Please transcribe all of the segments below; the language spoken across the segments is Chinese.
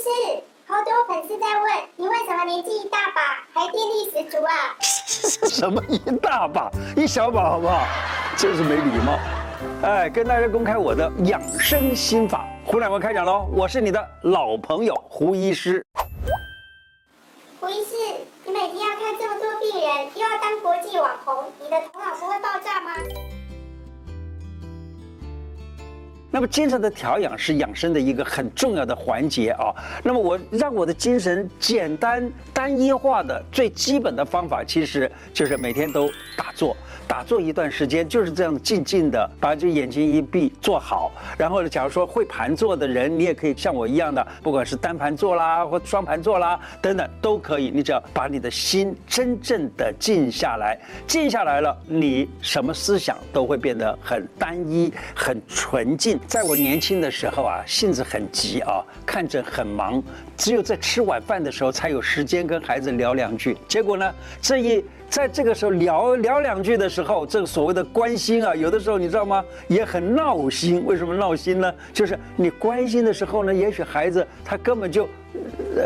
师，好多粉丝在问你为什么年纪一大把还电力十足啊？什么一大把，一小把好不好？真是没礼貌。哎，跟大家公开我的养生心法，胡乃文开讲喽！我是你的老朋友胡医师。胡医师，你每天要看这么多病人，又要当国际网红，你的头脑不会爆炸吗？那么精神的调养是养生的一个很重要的环节啊。那么我让我的精神简单单一化的最基本的方法，其实就是每天都打坐。打坐一段时间，就是这样静静的把这眼睛一闭坐好。然后呢，假如说会盘坐的人，你也可以像我一样的，不管是单盘坐啦，或双盘坐啦，等等都可以。你只要把你的心真正的静下来，静下来了，你什么思想都会变得很单一、很纯净。在我年轻的时候啊，性子很急啊，看着很忙，只有在吃晚饭的时候才有时间跟孩子聊两句。结果呢，这一在这个时候聊聊两句的时候，这个所谓的关心啊，有的时候你知道吗？也很闹心。为什么闹心呢？就是你关心的时候呢，也许孩子他根本就。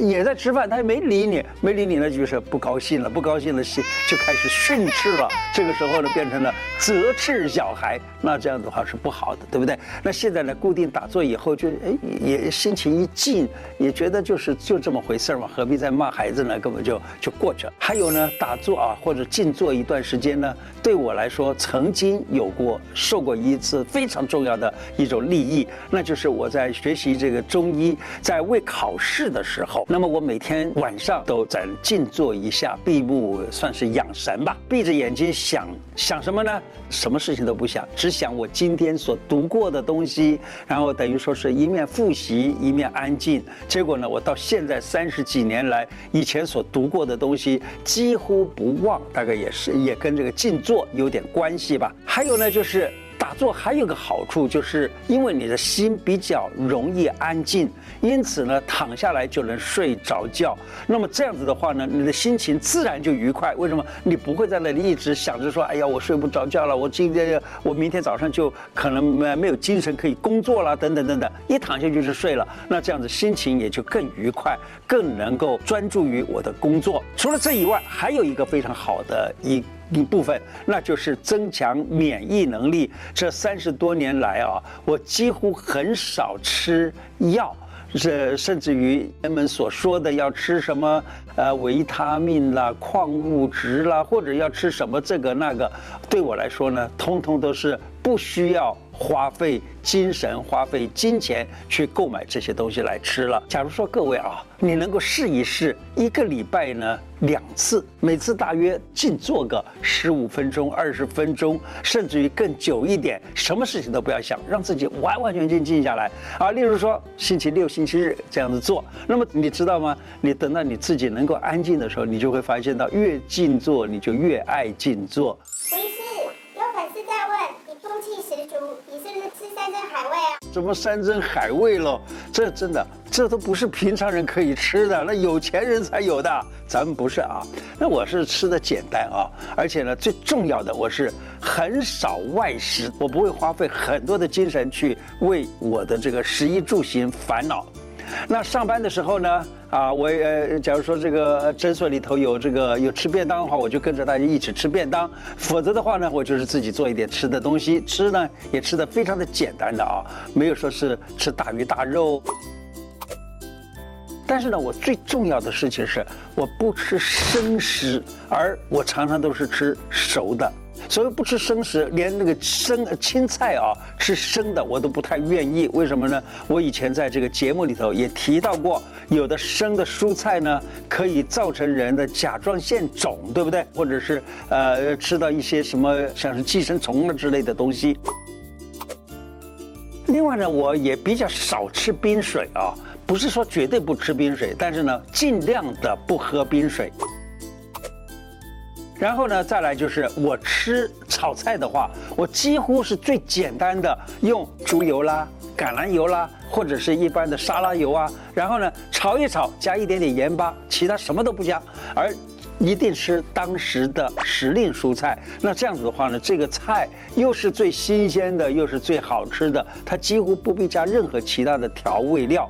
也在吃饭，他也没理你，没理你呢，就是不高兴了，不高兴了，心就开始训斥了。这个时候呢，变成了责斥小孩，那这样的话是不好的，对不对？那现在呢，固定打坐以后就，就哎，也心情一静，也觉得就是就这么回事嘛，何必再骂孩子呢？根本就就过去了。还有呢，打坐啊，或者静坐一段时间呢，对我来说，曾经有过受过一次非常重要的一种利益，那就是我在学习这个中医，在为考试的时候，好那么我每天晚上都在静坐一下，闭目算是养神吧。闭着眼睛想想什么呢？什么事情都不想，只想我今天所读过的东西，然后等于说是一面复习一面安静。结果呢，我到现在三十几年来，以前所读过的东西几乎不忘，大概也是也跟这个静坐有点关系吧。还有呢，就是。打坐还有个好处，就是因为你的心比较容易安静，因此呢，躺下来就能睡着觉。那么这样子的话呢，你的心情自然就愉快。为什么？你不会在那里一直想着说，哎呀，我睡不着觉了，我今天我明天早上就可能没没有精神可以工作了，等等等等。一躺下就是睡了，那这样子心情也就更愉快，更能够专注于我的工作。除了这以外，还有一个非常好的一。一部分，那就是增强免疫能力。这三十多年来啊，我几乎很少吃药，这甚至于人们所说的要吃什么呃维他命啦、矿物质啦，或者要吃什么这个那个，对我来说呢，通通都是不需要。花费精神、花费金钱去购买这些东西来吃了。假如说各位啊，你能够试一试，一个礼拜呢两次，每次大约静坐个十五分钟、二十分钟，甚至于更久一点，什么事情都不要想，让自己完完全全静下来啊。例如说星期六、星期日这样子做，那么你知道吗？你等到你自己能够安静的时候，你就会发现到越静坐，你就越爱静坐。什么山珍海味喽？这真的，这都不是平常人可以吃的，那有钱人才有的。咱们不是啊。那我是吃的简单啊，而且呢，最重要的，我是很少外食，我不会花费很多的精神去为我的这个食衣住行烦恼。那上班的时候呢，啊，我呃，假如说这个诊所里头有这个有吃便当的话，我就跟着大家一起吃便当；否则的话呢，我就是自己做一点吃的东西，吃呢也吃的非常的简单的啊，没有说是吃大鱼大肉。但是呢，我最重要的事情是，我不吃生食，而我常常都是吃熟的。所以不吃生食，连那个生青菜啊，吃生的我都不太愿意。为什么呢？我以前在这个节目里头也提到过，有的生的蔬菜呢，可以造成人的甲状腺肿，对不对？或者是呃，吃到一些什么像是寄生虫啊之类的东西。另外呢，我也比较少吃冰水啊，不是说绝对不吃冰水，但是呢，尽量的不喝冰水。然后呢，再来就是我吃炒菜的话，我几乎是最简单的，用猪油啦、橄榄油啦，或者是一般的沙拉油啊，然后呢炒一炒，加一点点盐巴，其他什么都不加，而一定吃当时的时令蔬菜。那这样子的话呢，这个菜又是最新鲜的，又是最好吃的，它几乎不必加任何其他的调味料。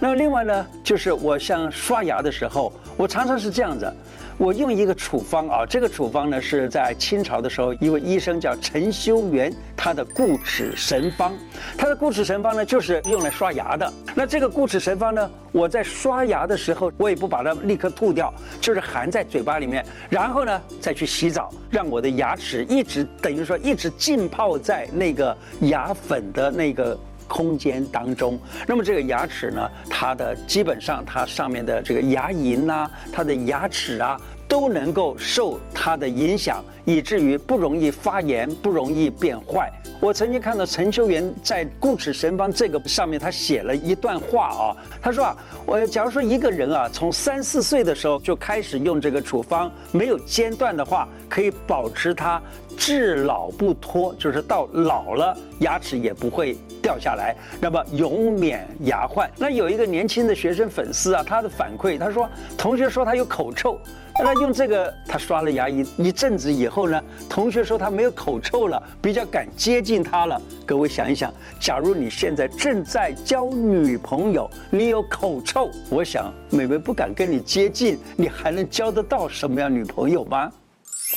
那另外呢，就是我像刷牙的时候，我常常是这样子。我用一个处方啊，这个处方呢是在清朝的时候，一位医生叫陈修元，他的固齿神方，他的固齿神方呢就是用来刷牙的。那这个固齿神方呢，我在刷牙的时候，我也不把它立刻吐掉，就是含在嘴巴里面，然后呢再去洗澡，让我的牙齿一直等于说一直浸泡在那个牙粉的那个。空间当中，那么这个牙齿呢，它的基本上它上面的这个牙龈呐，它的牙齿啊，都能够受它的影响，以至于不容易发炎，不容易变坏。我曾经看到陈修元在《固齿神方》这个上面，他写了一段话啊，他说啊，我假如说一个人啊，从三四岁的时候就开始用这个处方，没有间断的话，可以保持他至老不脱，就是到老了牙齿也不会掉下来，那么永免牙患。那有一个年轻的学生粉丝啊，他的反馈，他说同学说他有口臭。那用这个，他刷了牙一一阵子以后呢，同学说他没有口臭了，比较敢接近他了。各位想一想，假如你现在正在交女朋友，你有口臭，我想美眉不敢跟你接近，你还能交得到什么样女朋友吗？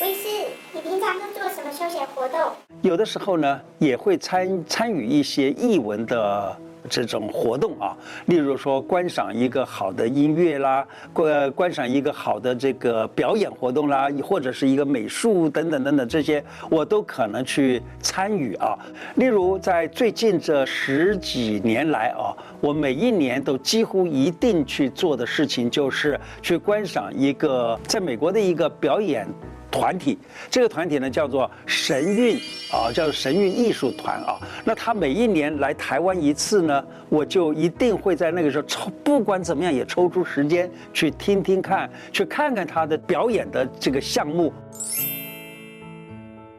吴医师，你平常都做什么休闲活动？有的时候呢，也会参参与一些译文的。这种活动啊，例如说观赏一个好的音乐啦，观观赏一个好的这个表演活动啦，或者是一个美术等等等等这些，我都可能去参与啊。例如在最近这十几年来啊，我每一年都几乎一定去做的事情，就是去观赏一个在美国的一个表演。团体，这个团体呢叫做神韵啊，叫做神韵艺术团啊。那他每一年来台湾一次呢，我就一定会在那个时候抽，不管怎么样也抽出时间去听听看，去看看他的表演的这个项目。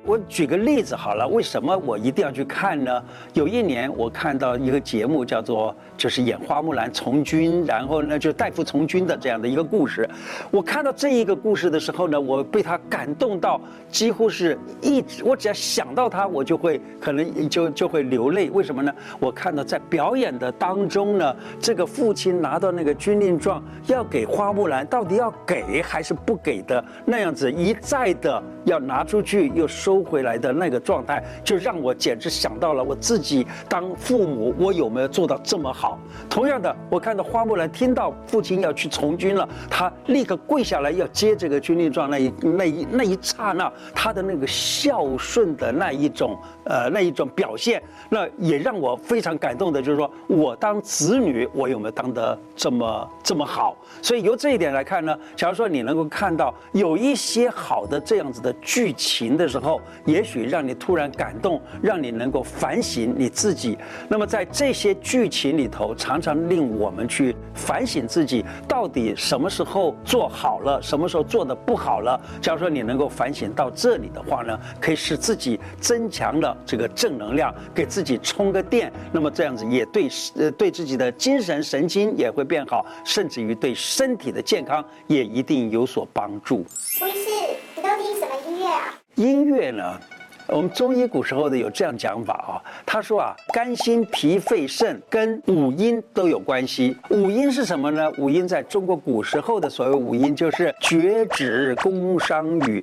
我举个例子好了，为什么我一定要去看呢？有一年我看到一个节目，叫做就是演花木兰从军，然后呢就代父从军的这样的一个故事。我看到这一个故事的时候呢，我被他感动到几乎是一直，我只要想到他，我就会可能就就会流泪。为什么呢？我看到在表演的当中呢，这个父亲拿到那个军令状要给花木兰，到底要给还是不给的那样子，一再的要拿出去又收。收回来的那个状态，就让我简直想到了我自己当父母，我有没有做到这么好？同样的，我看到花木兰听到父亲要去从军了，她立刻跪下来要接这个军令状，那一那一那一刹那，她的那个孝顺的那一种呃那一种表现，那也让我非常感动的，就是说我当子女，我有没有当得这么这么好？所以由这一点来看呢，假如说你能够看到有一些好的这样子的剧情的时候，也许让你突然感动，让你能够反省你自己。那么在这些剧情里头，常常令我们去反省自己，到底什么时候做好了，什么时候做得不好了。假如说你能够反省到这里的话呢，可以使自己增强了这个正能量，给自己充个电。那么这样子也对呃对自己的精神神经也会变好，甚至于对身体的健康也一定有所帮助。吴医师，你都听什么音乐啊？音乐呢，我们中医古时候的有这样讲法啊，他说啊，肝心脾肺肾跟五音都有关系。五音是什么呢？五音在中国古时候的所谓五音就是厥指宫商羽。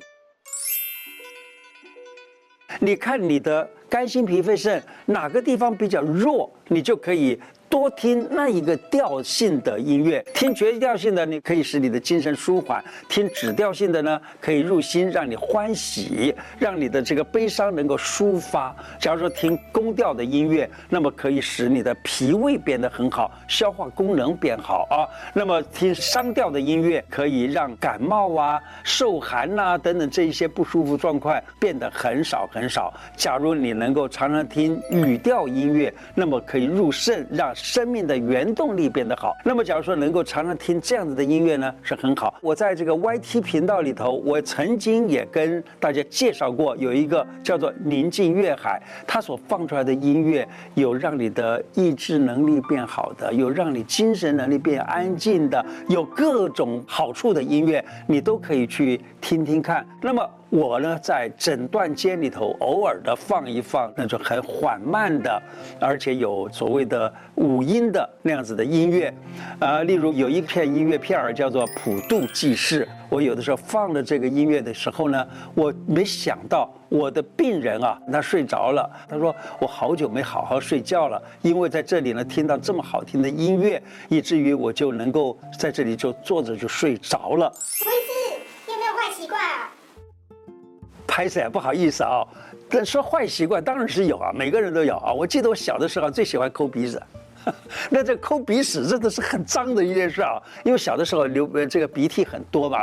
你看你的肝心脾肺肾哪个地方比较弱，你就可以。多听那一个调性的音乐，听绝调性的，你可以使你的精神舒缓；听指调性的呢，可以入心，让你欢喜，让你的这个悲伤能够抒发。假如说听宫调的音乐，那么可以使你的脾胃变得很好，消化功能变好啊。那么听商调的音乐，可以让感冒啊、受寒呐、等等这一些不舒服状况变得很少很少。假如你能够常常听语调音乐，那么可以入肾，让生命的原动力变得好。那么，假如说能够常常听这样子的音乐呢，是很好。我在这个 YT 频道里头，我曾经也跟大家介绍过，有一个叫做宁静乐海，它所放出来的音乐有让你的意志能力变好的，有让你精神能力变安静的，有各种好处的音乐，你都可以去听听看。那么。我呢在诊断间里头偶尔的放一放那种很缓慢的，而且有所谓的五音的那样子的音乐，啊，例如有一片音乐片儿叫做《普渡济世》，我有的时候放了这个音乐的时候呢，我没想到我的病人啊，他睡着了，他说我好久没好好睡觉了，因为在这里呢听到这么好听的音乐，以至于我就能够在这里就坐着就睡着了。护士，有没有坏习惯啊拍摄不好意思啊，但说坏习惯当然是有啊，每个人都有啊。我记得我小的时候最喜欢抠鼻子，那这抠鼻屎真的是很脏的一件事啊。因为小的时候流这个鼻涕很多嘛，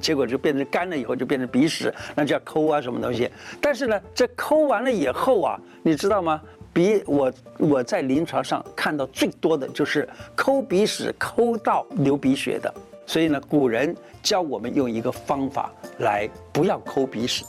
结果就变成干了以后就变成鼻屎，那就要抠啊什么东西。但是呢，这抠完了以后啊，你知道吗？鼻我我在临床上看到最多的就是抠鼻屎抠到流鼻血的。所以呢，古人教我们用一个方法来不要抠鼻屎。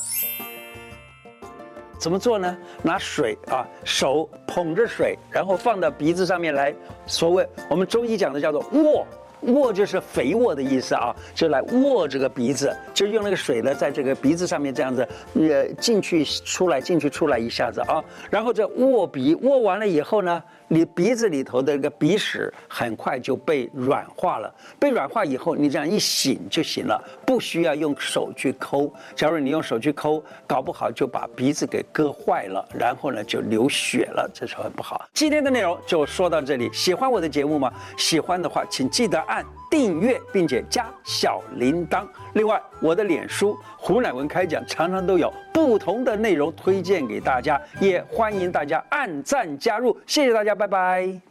怎么做呢？拿水啊，手捧着水，然后放到鼻子上面来。所谓我们中医讲的叫做握。握就是肥沃的意思啊，就来握这个鼻子，就用那个水呢，在这个鼻子上面这样子，呃，进去出来，进去出来一下子啊，然后这握鼻，握完了以后呢，你鼻子里头的这个鼻屎很快就被软化了，被软化以后，你这样一醒就行了，不需要用手去抠。假如你用手去抠，搞不好就把鼻子给割坏了，然后呢就流血了，这是很不好。今天的内容就说到这里，喜欢我的节目吗？喜欢的话，请记得。按订阅，并且加小铃铛。另外，我的脸书胡乃文开讲常常都有不同的内容推荐给大家，也欢迎大家按赞加入。谢谢大家，拜拜。